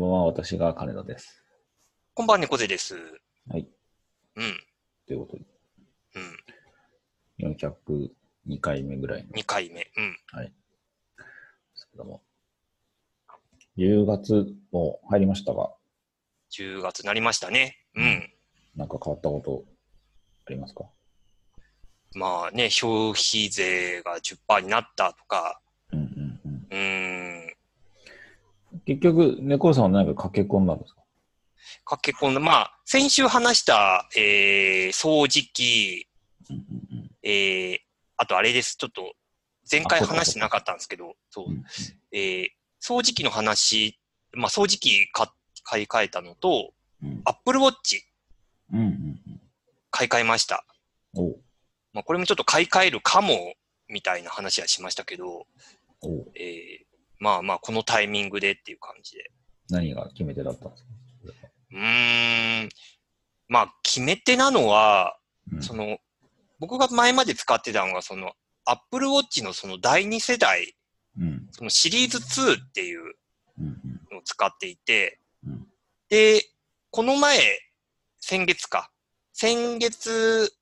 んばんは、私が金田です。こんばんは、猫背です。はい。うん、ということで、うん。402回目ぐらいの、2回目。うん。はい。ですけども、10月も入りましたが、10月になりましたね。ううんん。なんか変わったことありますか？まあね、消費税が10%になったとか、うんうんうん。うーん、結局、猫さんは何か駆け込んだんですか？駆け込んだ。まあ、先週話した、えー、掃除機、えー、あとあれです。ちょっと、前回話してなかったんですけど、そうえー、掃除機の話、まあ、掃除機買買い替えたのと、うん。Apple Watch うんうん買い替えました。うん。おうまあ、これもちょっと買い替えるかも、みたいな話はしましたけど、えー、まあまあ、このタイミングでっていう感じで。何が決め手だったんですか？うーん。まあ、決め手なのは、うんその、僕が前まで使ってたのが、その、Apple Watch のその第2世代、うんそのシリーズ2っていうのを使っていて、うんで、この前、先月か。先月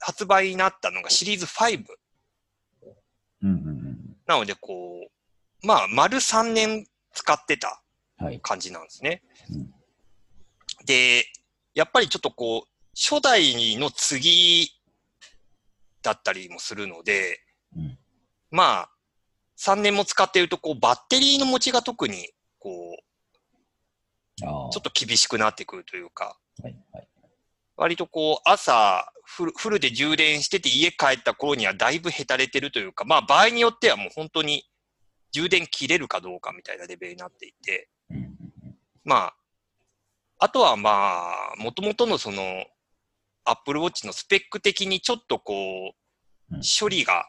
発売になったのがシリーズ5。うんうんうんなので、こう、まあ、丸3年使ってたはい。感じなんですね。うんで、やっぱりちょっとこう、初代の次だったりもするので、うんまあ、3年も使っていると、こう、バッテリーの持ちが特に、こう。ちょっと厳しくなってくるというか、はいはい。割とこう、朝フル、フルで充電してて家帰った頃にはだいぶへたれてるというか、まあ場合によってはもう本当に充電切れるかどうかみたいなレベルになっていて、まあ、あとはまあ、もともとのその、Apple Watch のスペック的にちょっとこううん、処理が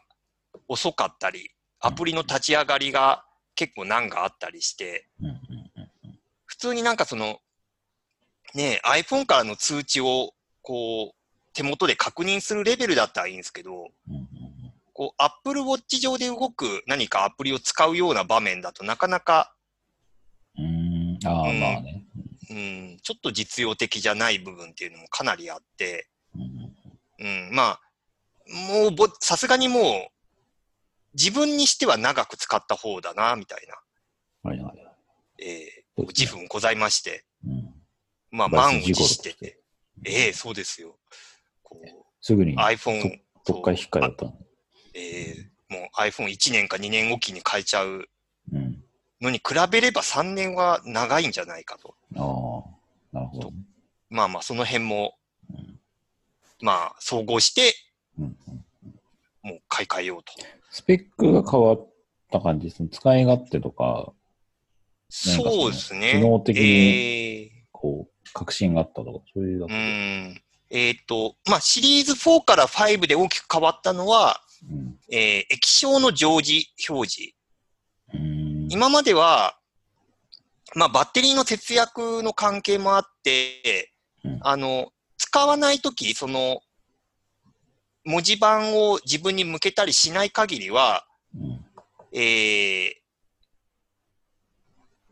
遅かったり、アプリの立ち上がりが結構難があったりして、普通になんかその、ね、iPhone からの通知をこう、手元で確認するレベルだったらいいんですけど、こう、Apple Watch 上で動く何かアプリを使うような場面だとなかなか、うん。ああ、うん。まあね。うん、ちょっと実用的じゃない部分っていうのもかなりあって、うん。まあ、もうぼ、さすがにもう、自分にしては長く使った方だな、みたいな、はいはいはい。えー、自負ございまして、うん。まあ、バ満を持してて、ええそうですよ。こう、すぐに iPhone、どっか引っかかった。の。えー、もう iPhone1 年か2年おきに変えちゃううん。のに比べれば3年は長いんじゃないかと。ああ、なるほどね。まあまあ、その辺も、うんまあ、総合して、うんうんもう買い替えようと。スペックが変わった感じですね。使い勝手とか、そうですね。機能的にえーこう、確信があったとか、そういうだ。ん。えっ、と、まあ、シリーズ4から5で大きく変わったのは、うん。えー液晶の常時表示。うん。今までは、まあ、バッテリーの節約の関係もあって、うんあの、使わないとき、その、文字盤を自分に向けたりしない限りは、うん。えー、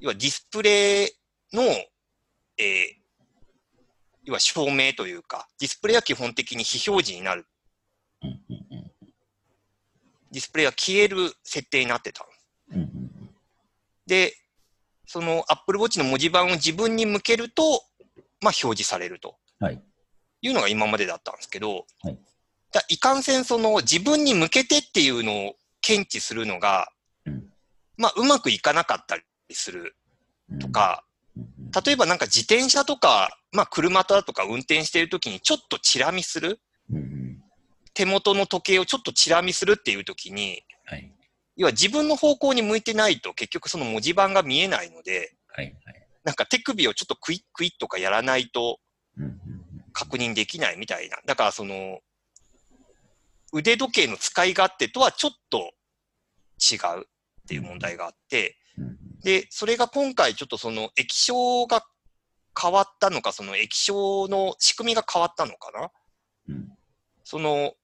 要はディスプレイの、えー、要は照明というか、ディスプレイは基本的に非表示になる。ディスプレイが消える設定になってた。で、その Apple Watch の文字盤を自分に向けると、まあ表示されると。はい。いうのが今までだったんですけど、はい。だいかんせんその自分に向けてっていうのを検知するのが、うん。まあうまくいかなかったりするうん。と、か、うんうん。例えばなんか自転車とか、まあ車とか運転してるときにちょっとチラ見する手元の時計をちょっとチラ見するっていうときに、はい。要は自分の方向に向いてないと結局その文字盤が見えないので、はい。はい。なんか手首をちょっとクイックイッとかやらないと確認できないみたいな。だからその、腕時計の使い勝手とはちょっと違うっていう問題があって、で、それが今回ちょっとその液晶が変わったのか、その液晶の仕組みが変わったのかな？うんその、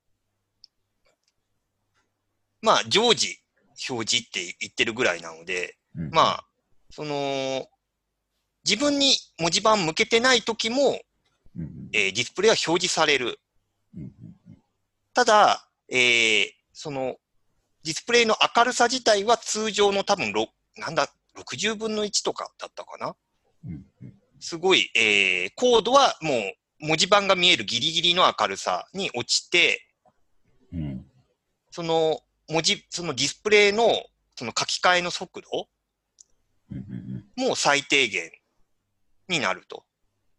まあ、常時表示って言ってるぐらいなので、うん。まあ、その、自分に文字盤向けてない時も、うん。えーディスプレイは表示される。うん。ただ、えーその、ディスプレイの明るさ自体は通常の多分、ろなんだ、60分の1とかだったかな？うん。すごい、えーコードはもう文字盤が見えるギリギリの明るさに落ちて、うん。その文字、そのディスプレイのその書き換えの速度も最低限になると。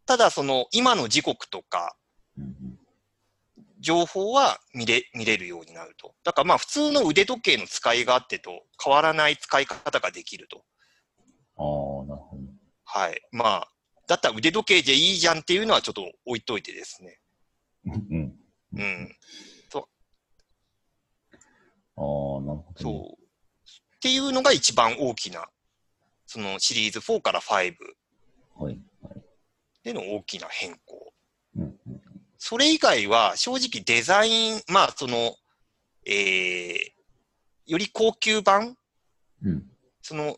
ただ、その今の時刻とかうん情報は見れ見れるようになると。だからまあ普通の腕時計の使い勝手と変わらない使い方ができると。ああ、なるほど。はい。まあ、だったら腕時計でいいじゃんっていうのはちょっと置いといてですね。うん。うん。ああ、なるほどね。そう。っていうのが一番大きな、そのシリーズ4から5はい。はい。での大きな変更。それ以外は正直デザイン、まあその、えー、より高級版？うん。その、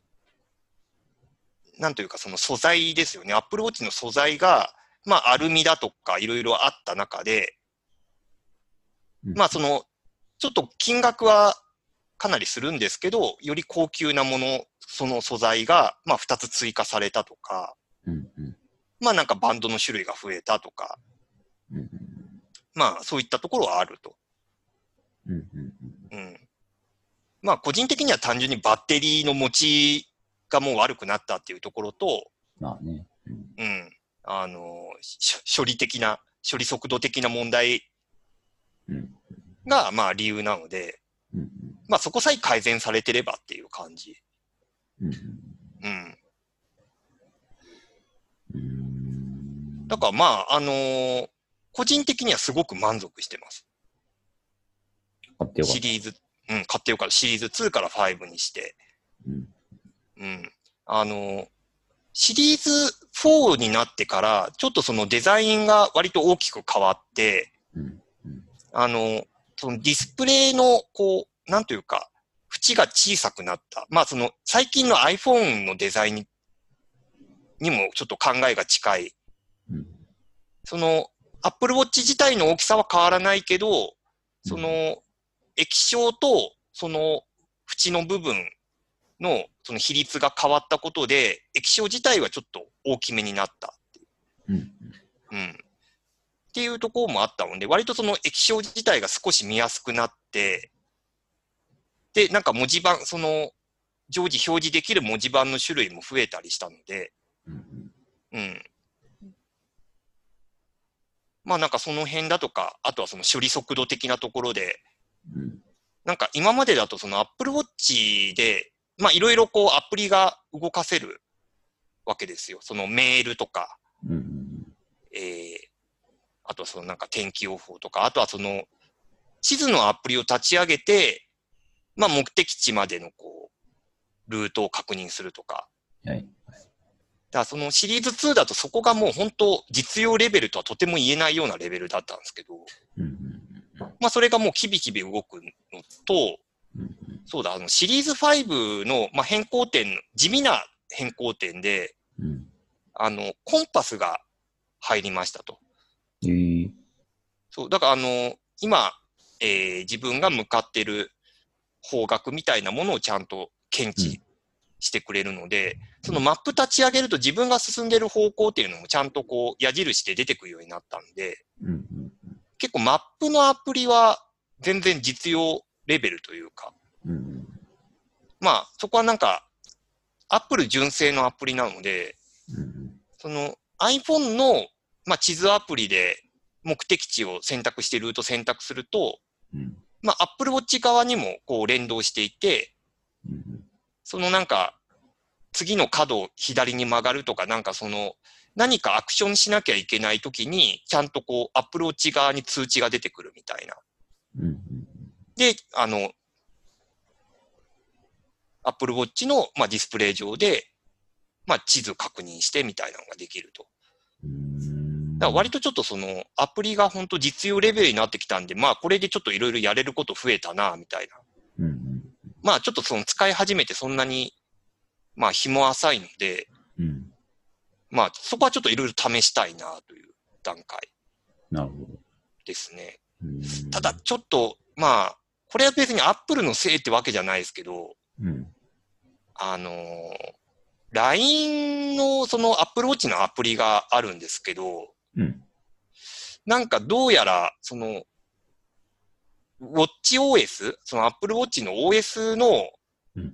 なんというかその素材ですよね。Apple Watch の素材が、まあアルミだとかいろいろあった中で、うんまあその、ちょっと金額はかなりするんですけど、より高級なもの、その素材が、まあ2つ追加されたとか、うんうんまあなんかバンドの種類が増えたとか、うんうんまあそういったところはあると。うんうんうん。まあ個人的には単純にバッテリーの持ちがもう悪くなったっていうところと、まあね。うんうん。あの、し処理的な、処理速度的な問題うんがまあ理由なので、うんまあそこさえ改善されてればっていう感じ。うんうん。うんだからまあ、あのー個人的にはすごく満足してます。買ってよかった。シリーズ、うん、買ってよかった。シリーズ2から5にして。うんうん。あの、シリーズ4になってから、ちょっとそのデザインが割と大きく変わって、うんうんあの、そのディスプレイの、こう、なんというか、縁が小さくなった。まあその、最近の iPhone のデザインににもちょっと考えが近い。うんその、Apple Watch 自体の大きさは変わらないけど、その、液晶と、その、縁の部分の、その比率が変わったことで、液晶自体はちょっと大きめになった。うんうん。っていうところもあったので、割とその液晶自体が少し見やすくなって、で、なんか文字盤、その、常時表示できる文字盤の種類も増えたりしたので、うんうん。まあなんかその辺だとか、あとはその処理速度的なところで、うんなんか今までだとその Apple Watch で、まあいろいろこうアプリが動かせるわけですよ。そのメールとか、えー、あとはそのなんか天気予報とか、あとはその地図のアプリを立ち上げて、まあ目的地までのこう、ルートを確認するとか。はい。だそのシリーズ2だとそこがもう本当実用レベルとはとても言えないようなレベルだったんですけど、まあそれがもうキビキビ動くのと、うんそうだ、あのシリーズ5の、まあ、変更点、地味な変更点で、うんあの、コンパスが入りましたと。えーそう、だからあの、今、えー自分が向かってる方角みたいなものをちゃんと検知してくれるので、そのマップ立ち上げると自分が進んでる方向っていうのもちゃんとこう矢印で出てくるようになったんで、うんうん。結構マップのアプリは全然実用レベルというか、うんまあそこはなんか、アップル純正のアプリなので、うん。その iPhone の、まあ、地図アプリで目的地を選択してルート選択すると、うんまあ、Apple Watch 側にもこう連動していて、うんそのなんか、次の角を左に曲がるとか、なんかその、何かアクションしなきゃいけないときに、ちゃんとこう、Apple Watch 側に通知が出てくるみたいな。うんで、あの、Apple Watch の、まあ、ディスプレイ上で、まあ、地図確認してみたいなのができると。うんだから割とちょっとその、アプリが本当実用レベルになってきたんで、まあ、これでちょっといろいろやれること増えたな、みたいな。まあ、ちょっとその使い始めてそんなに、まあ、日も浅いので、うんまあ、そこはちょっといろいろ試したいなという段階なるほど。ですね。うんただ、、ちょっと、まあ、これは別にアップルのせいってわけじゃないですけど、うん。あのー LINE のその Apple Watch のアプリがあるんですけど、うん。なんかどうやら、その、WatchOS、その Apple Watch の OS のうん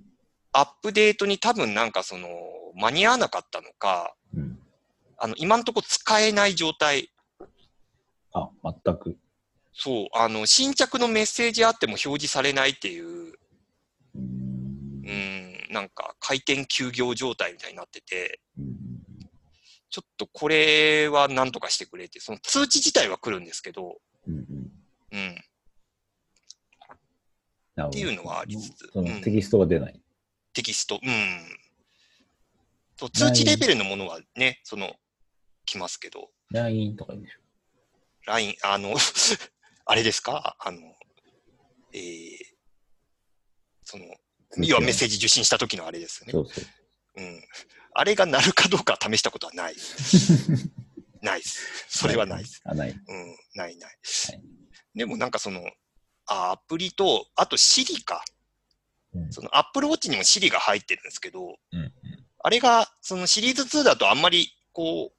アップデートに多分なんかその、間に合わなかったのか、うん。あの、今んとこ使えない状態。あ、全く。そう、あの、新着のメッセージあっても表示されないっていう、うん、なんか回転休業状態みたいになってて、うんちょっとこれはなんとかしてくれって、その通知自体は来るんですけど、うんっていうのはありつつテキストが出ない。テキスト、うん。そう通知レベルのものはね、その、来ますけど、LINE とかいいんでしょ LINE、あの、あれですか？あの、えー、その、要はメッセージ受信した時のあれですよね。そうそう。うん。あれが鳴るかどうかは試したことはない。ないです。それはないです。あ、ない。うん、ないない。はいでもなんかその、あアプリと、あと Siri か。うんその Apple Watch にも Siri が入ってるんですけど、うんあれが、そのシリーズ2だとあんまり、こ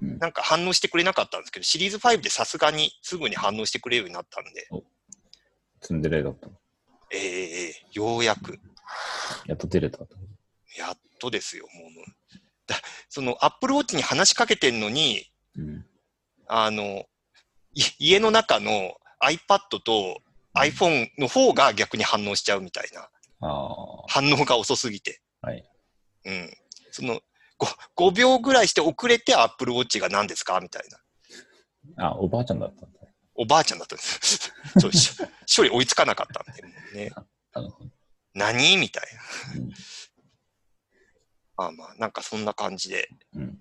う、うんなんか反応してくれなかったんですけど、シリーズ5でさすがにすぐに反応してくれるようになったんで、ツンデレだったの。ええええようやく、やっと出れたとですよ、もう。だその Apple Watch に話しかけてんのに、うん。あの、い家の中の iPad と iPhone の方が逆に反応しちゃうみたいな。反応が遅すぎて。はい。うん。その、5, 5秒ぐらいして遅れて Apple Watch が何ですか？みたいな。あ、おばあちゃんだったんだ。おばあちゃんだったんです。そうし処理追いつかなかったんで、ね。何？みたいな。うんまあまあ、なんかそんな感じで、うん。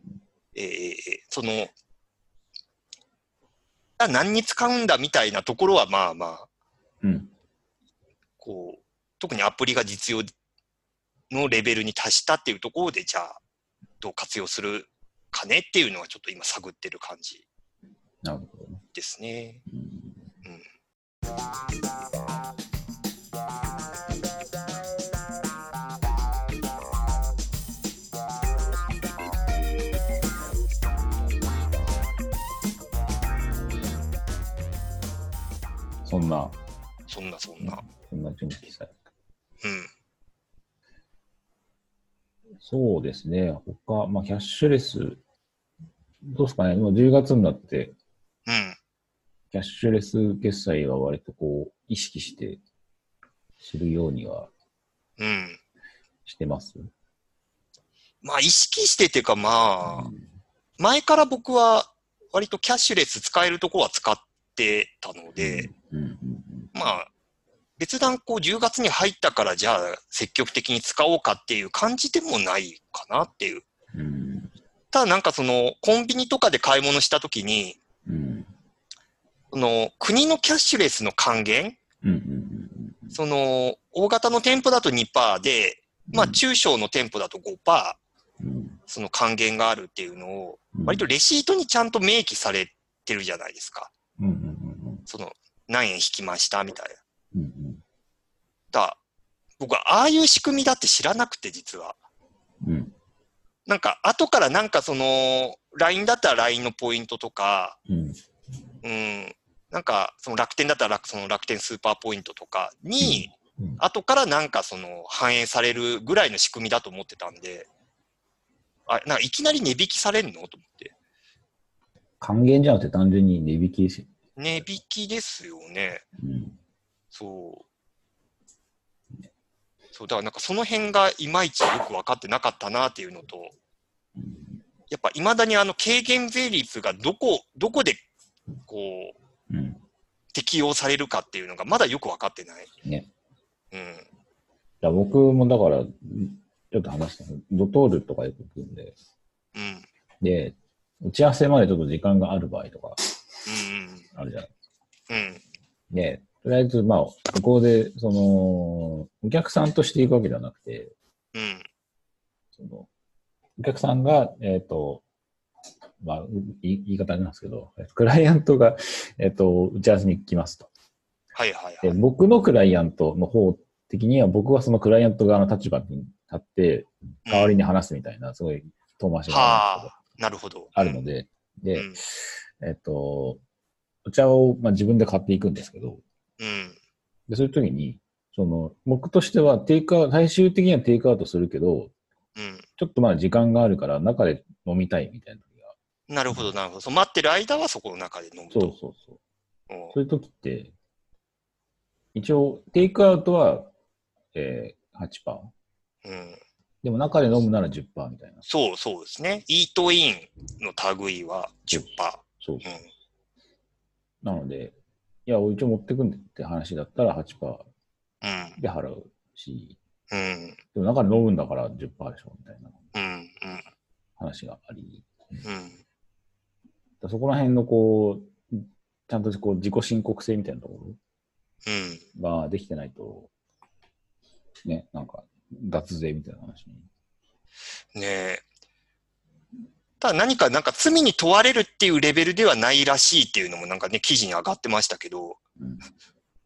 えーえーその、あ何に使うんだみたいなところはまあまあ、うん。こう、特にアプリが実用のレベルに達したっていうところで、じゃあ、どう活用するかねっていうのはちょっと今探ってる感じなるほどね。ですね。うんそんな、そんなそんな。そんな準備されうん。そうですね。他、まあ、キャッシュレス、どうですかね。今10月になって、うん。キャッシュレス決済は割とこう、意識して知るようにはうん。してます？まあ、意識してっていうか、まあ、うん前から僕は割とキャッシュレス使えるとこは使ってたので、うんうんまあ、別段こう10月に入ったからじゃあ積極的に使おうかっていう感じでもないかなっていう。ただなんかそのコンビニとかで買い物したときに、うん。その国のキャッシュレスの還元、その大型の店舗だと2%で、まあ中小の店舗だと5%、うん。その還元があるっていうのを、うん。割とレシートにちゃんと明記されてるじゃないですか。その何円引きました？みたいな。うんうん。だ僕はああいう仕組みだって知らなくて実は。うん。なんか後からなんかその LINE だったら LINE のポイントとか、うん。うん、なんかその楽天だったら楽その楽天スーパーポイントとかに、うん。後からなんかその反映されるぐらいの仕組みだと思ってたんで、あ、なんかいきなり値引きされんの？と思って。還元じゃなくて単純に値引き。値引きですよね。うんそう。そう、だからなんかその辺がいまいちよく分かってなかったなっていうのと、うんやっぱ未だにあの軽減税率がどこ、どこでこううん適用されるかっていうのがまだよく分かってない。ね。うん。いや僕もだから、ちょっと話したドトールとかよく行くんで、うん。で、打ち合わせまでちょっと時間がある場合とかうん。あるじゃない。うん。で、とりあえず、まあ、ここで、その、お客さんとして行くわけではなくて、うん。その、お客さんが、えっ、と、まあ、言い言い方あれなんですけど、クライアントが、えっ、と、打ち合わせに来ますと。はいはいではい。僕のクライアントの方的には、僕はそのクライアント側の立場に立って、代わりに話すみたいな、すごい遠回しがあるんですけどはあ、なるほど。あるので、で、うん。えっと、お茶を、まあ、自分で買っていくんですけど、うん。でそういう時に、その、僕としてはテイクアウト、最終的にはテイクアウトするけど、うん。ちょっとまだ時間があるから中で飲みたいみたいな時が。なるほど、なるほど。そう待ってる間はそこの中で飲むと。そうそうそう。うんそういう時って、一応、テイクアウトは、えー、8%。うん。でも中で飲むなら10%みたいな。そうそうですね。イートインの類は10%。そううん。なので、いや、一応持ってくんでって話だったら8%うん。で払うし、うん。でも中で飲むんだから10%でしょみたいなうん。話があり、うん。だそこら辺のこう、ちゃんとこう自己申告制みたいなとこうん。ろができてないと、ね、なんか脱税みたいな話に。ねえ。ただ何か、なんか罪に問われるっていうレベルではないらしいっていうのもなんかね、記事に上がってましたけど、うん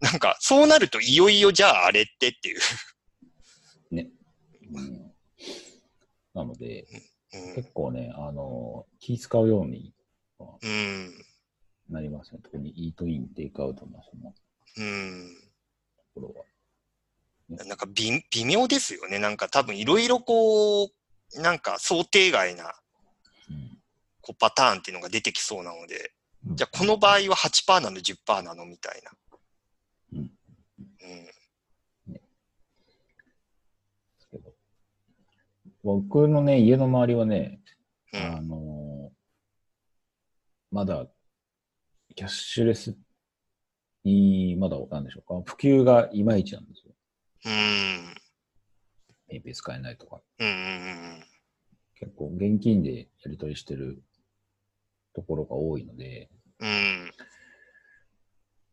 なんか、そうなるといよいよじゃああれってっていう。うんなので、うん。結構ね、あの、気使うようにうん。なりますね。特にイートイン、テイクアウトのそのうん。ところは。なんか微微妙ですよね。なんか多分いろいろこう、なんか想定外なうんこうパターンっていうのが出てきそうなので、うんじゃあこの場合は8%なの、10%なのみたいな。うんうん。僕のね、家の周りはね、うあん。のまだ、キャッシュレスに、まだ、なんでしょうか、普及がいまいちなんですよ。うん。ペイペイ使えないとか。うん。うん。結構、現金でやり取りしてるところが多いので、うん。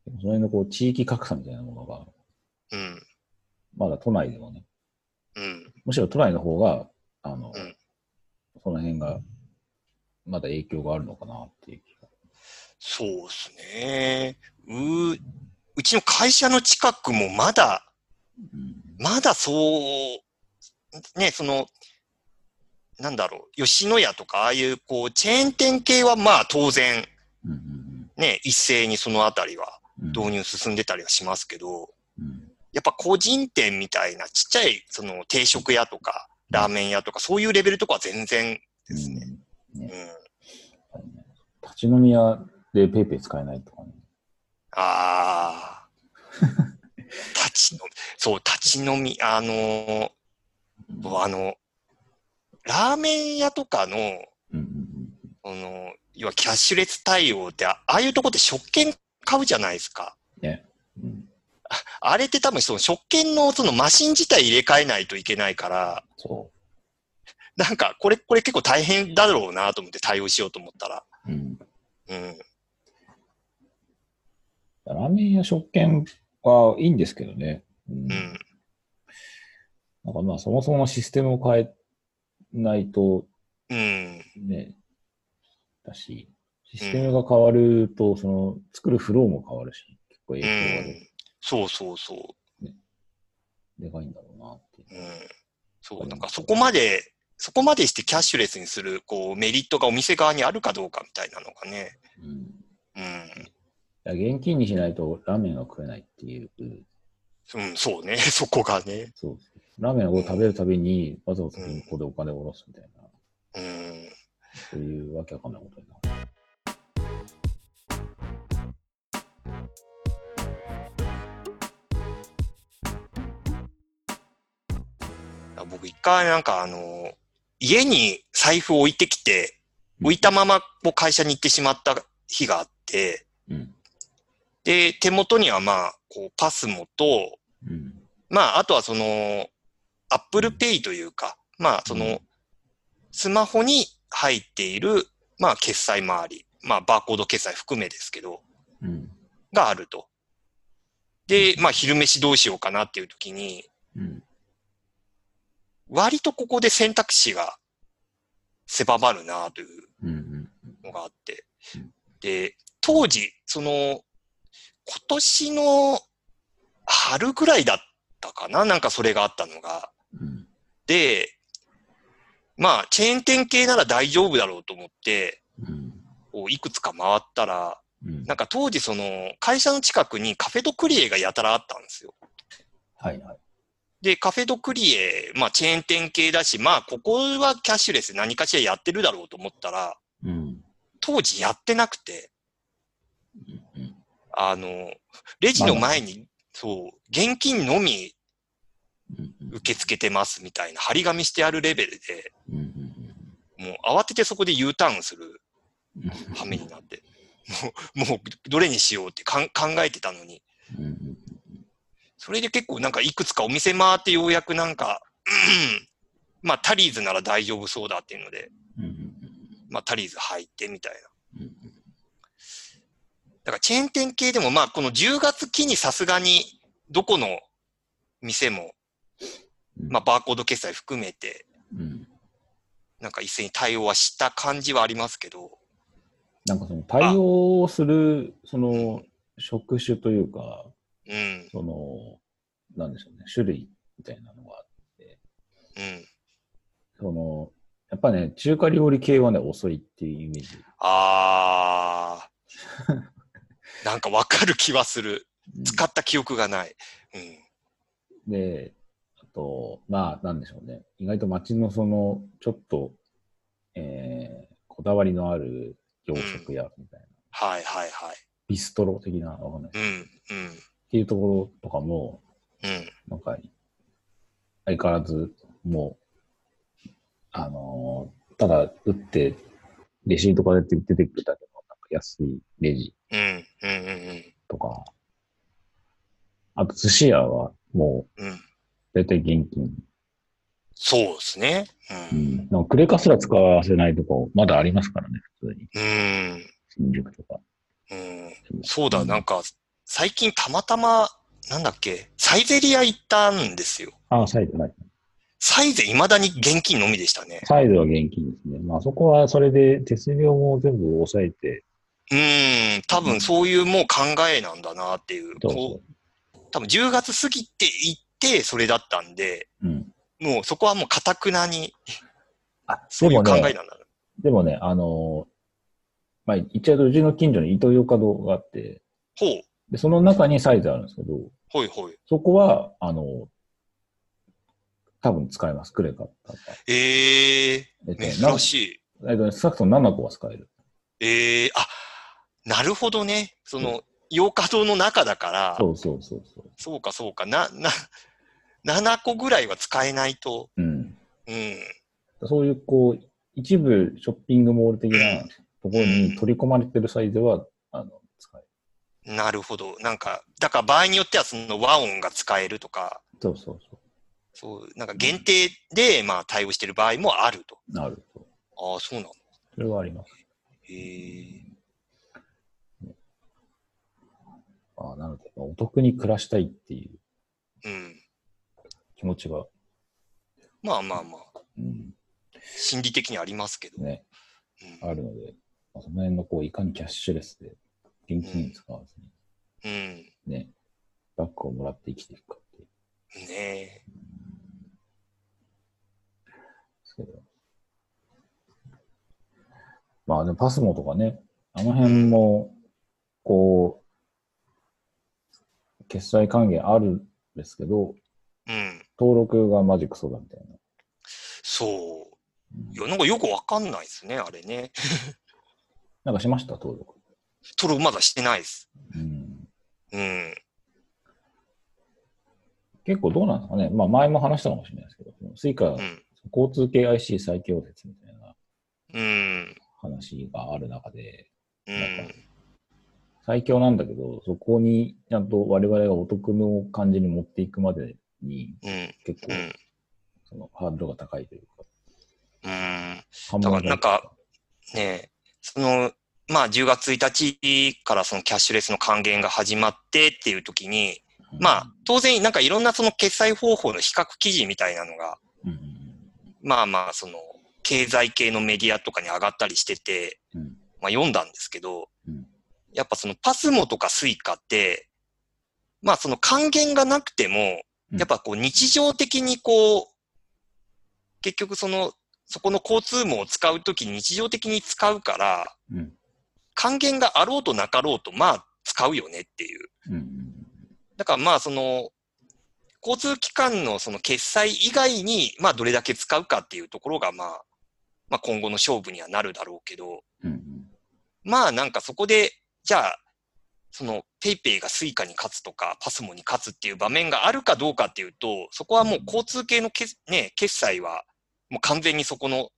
その辺のこう地域格差みたいなものが、うん。まだ都内でもね、うん。むしろ都内の方が、あの、うんその辺が、まだ影響があるのかなっていう気が。そうですね。う、うちの会社の近くもまだ、うんまだそう、ね、その、なんだろう、吉野家とか、ああいう、こう、チェーン店系はまあ当然、ね、一斉にそのあたりはうん導入進んでたりはしますけど、うんやっぱ個人店みたいなちっちゃい、その定食屋とか、ラーメン屋とか、そういうレベルとかは全然ですね。うんうん。立ち飲み屋でペイペイ使えないとかね。ああ。立ち飲み、そう、立ち飲み、あのーあの、ラーメン屋とかの、うんの、要はキャッシュレス対応って、あああいうとこって食券買うじゃないですか。うん。ね。うん。あれって多分その食券のそのマシン自体入れ替えないといけないから、そなんかこれ、これ結構大変だろうなと思って対応しようと思ったら。う。うん。うん。ラーメン屋食券はいいんですけどね。うん。うん。なんかまあそもそものシステムを変えないとうん。ね、だし、システムが変わると、その作るフローも変わるし、結構影う響がん。そうそうそう。でかいんだろうなっていう。うん。そう、なんかそこまで、そこまでしてキャッシュレスにする、こう、メリットがお店側にあるかどうかみたいなのがね。うん。うん。いや現金にしないとラーメンが食えないっていう、うん、そうね。そこがね。そう。ラーメンを食べるたびに、わざわざ銀行でお金を下ろすみたいな、うん。そういうわけわかんないことになる。僕一回なんかあの、家に財布を置いてきて、置いたままこう会社に行ってしまった日があって、うん。で、手元にはまあ、こう、 PASMO と、うん。まあ、あとはその、 Apple Pay というか、まあ、その、スマホに入っている、まあ、決済周り、まあ、バーコード決済含めですけど、うん。があると。で、まあ、昼飯どうしようかなっていう時に、うん。割とここで選択肢が狭まるなというのがあってうん。で、当時、その、今年の春ぐらいだったかななんかそれがあったのが。うんで、まあ、チェーン店系なら大丈夫だろうと思って、うんいくつか回ったら、うんなんか当時その会社の近くにカフェドクリエがやたらあったんですよ。はいはい。で、カフェドクリエ、まあチェーン店系だし、まあここはキャッシュレス何かしらやってるだろうと思ったら、うん当時やってなくて、うんあの、レジの前に、そう、現金のみ受け付けてますみたいな張り紙してあるレベルで、もう慌ててそこで U ターンするうん羽目になって、もう、もうどれにしようってかん考えてたのに、それで結構なんかいくつかお店回ってようやくなんか、うんまあタリーズなら大丈夫そうだっていうので、まあタリーズ入ってみたいな。うんだからチェーン店系でもまあこの10月期にさすがにどこの店も、うんまあバーコード決済含めてうんなんか一斉に対応はした感じはありますけど、なんかその対応する、その職種というか、うん、その、なんでしょうね、種類みたいなのがあって、うん。その、やっぱね、中華料理系はね、遅いっていうイメージ。あー。なんかわかる気はする。うん使った記憶がない。うん。で、あと、まあ、なんでしょうね。意外と街のその、ちょっと、えー、こだわりのある洋食屋みたいな、はいはいはい。ビストロ的な、わかんない。っうん、うん、ていうところとかも、うん。なんか、相変わらず、もう、あのーただ、打って、レシートから出て出てきたけど、なんか安いレジうん、うん、うん、とか、あと寿司屋はもう、うん。うん。大体現金。そうですね。う。うんん。なんかクレカすら使わせないとこ、まだありますからね、普通に。うん。新宿とか。うん。そうだ、なんか、最近たまたま、なんだっけ、サイゼリア行ったんですよ。ああ、サイズない。サイゼ未だに現金のみでしたね。サイズは現金ですね。まあそこはそれで手数料も全部抑えて、うん、多分そういうもう考えなんだなっていう。そうこそう多分10月過ぎて行って、それだったんで、う。うん。もうそこはもうかたくなに、あ、そういう考えね、なんだな。でもね、あのーまあ言っちゃうちの近所にイトーヨーカドーがあって、ほう、で、その中にサイズあるんですけど、ほいほい。そこは、あの、多分使えます。クレカ。えええっとね珍しい。なえっとね、少なくとも7個は使える。ええあ、なるほどね。その、洋華堂の中だから、そうそうそうそう。そうかそうか、な、な、7個ぐらいは使えないと、うん。うん。そういう、こう、一部ショッピングモール的なところに取り込まれてるサイズは、あの、使える。なるほど。なんか、だから場合によってはその和音が使えるとか、そうそうそそう、なんか限定で、まあ対応してる場合もあると。う。なると。ああ、そうなの。それはあります。へえ。あなので、お得に暮らしたいっていううん。気持ちが、まあまあまあ、うん、心理的にありますけど。ね、うんあるので、まあその辺のこう、いかにキャッシュレスで現金使わずに、うん。ね、バッグをもらって生きていくかっていう。ねえ。ですけど。まあでもパスモとかね、あの辺も、こう、決済還元あるんですけど、うん。登録がマジクソだみたいな。そう。いや、なんかよくわかんないですね、あれね。なんかしました？登録。登録まだしてないです。うん。うん。結構どうなんですかね。まあ前も話したかもしれないですけど、 Suica うん。交通系 IC 最強説みたいなうん。話がある中で、うん。最強なんだけど、そこにちゃんと我々がお得の感じに持っていくまでにうん。結構うん。そのハードルが高いというか。うん。半だからなんか、ねえ、その、まあ10月1日からそのキャッシュレスの還元が始まってっていう時に、まあ当然なんかいろんなその決済方法の比較記事みたいなのが、うんうんまあまあそのけ経済系のメディアとかに上がったりしてて、うん。まあ読んだんですけど、うんやっぱその PASMO とか Suica って、まあその還元がなくても、うんやっぱこう日常的にこう、結局その、そこの交通網を使うとき日常的に使うから、うん。還元があろうとなかろうと、まあ使うよねっていう。うん。だからまあその、交通機関のその決済以外に、まあどれだけ使うかっていうところがまあ、まあ今後の勝負にはなるだろうけど、うん。まあなんかそこで、じゃあ、その PayPay が Suica に勝つとか、 PASMO に勝つっていう場面があるかどうかっていうと、そこはもう交通系のけ、ね、決済は、もう完全にそこの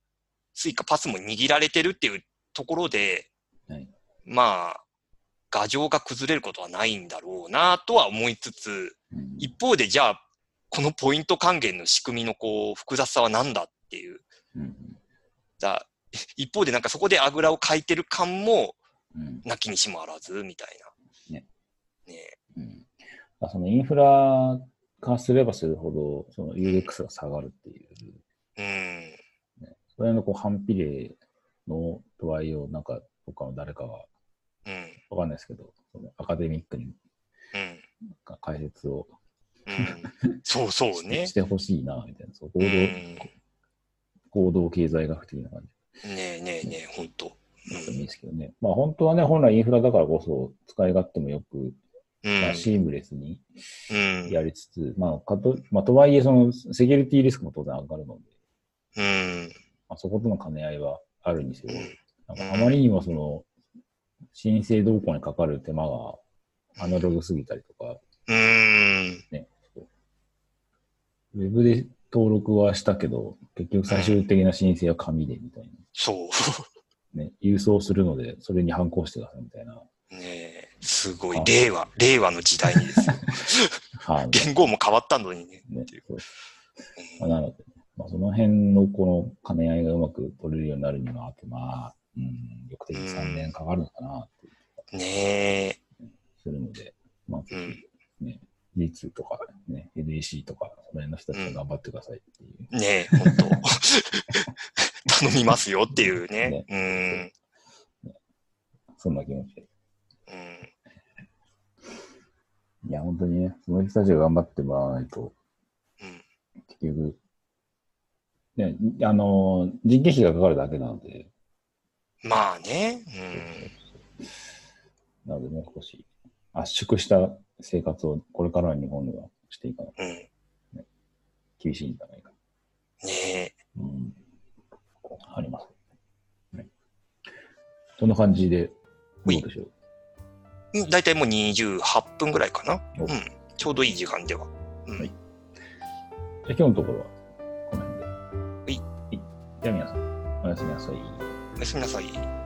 スイカ、パスモに握られてるっていうところで、はいまあ、牙城が崩れることはないんだろうなとは思いつつ、うん。一方でじゃあ、このポイント還元の仕組みのこう、複雑さは何だっていう。うん。じゃあ、一方でなんかそこであぐらをかいてる感も、うん。なきにしもあらず、みたいな。ね。ねうん。あそのインフラ化すればするほど、その UX が下がるっていう、うん。それのこう反比例の度合いをなんか、どっかの誰かが、うん。わかんないですけど、そのアカデミックにうん。解説をうん。そうそうね し。てほしいな、みたいな。そう行動、うん。行動経済学的な感じねえねえねえ、ほんと。だといいんですけどね。まあ本当はね、本来インフラだからこそ使い勝手もよく、うん。まあ、シームレスにうん。やりつつ、まあかと、まあとはいえそのセキュリティリスクも当然上がるので、うん。まあ、そことの兼ね合いはあるにせよ、うんなんかあまりにもその、申請動向にかかる手間がアナログすぎたりとか、うん。ウェブで登録はしたけど、結局最終的な申請は紙でみたいそう。な。ね、郵送するので、それに反抗してくださいみたいな。すごい。令和、令和の時代にですよ。はい、言語も変わったのにね。ねっていうまあ、なので、まあ、その辺のこの兼ね合いがうまく取れるようになるには、まあ、うん、よくて3年かかるのかなっていうねするので、まあ、え。うん。ね、G2 とかね、NAC とか、その辺の人たちが頑張ってくださいっていう。ねえ、ほんと。頼みますよっていうね。うん。そんな気持ちで。うん。いや、本当にね、その人たちが頑張ってもらわないと、うん結局、ね、あの、人件費がかかるだけなので、まあね。なのでもう少し圧縮した生活をこれからの日本ではしていかないとうん。うん。厳しいんじゃないか。ねえ。うん。あります。ね、そんな感じで、どうでしょう。うんだいたいもう28分ぐらいかな。おうん。ちょうどいい時間では。うん。はいじゃあ今日のところは、この辺で。いはい。じゃあ皆さん、おやすみなさい。おやすみなさい。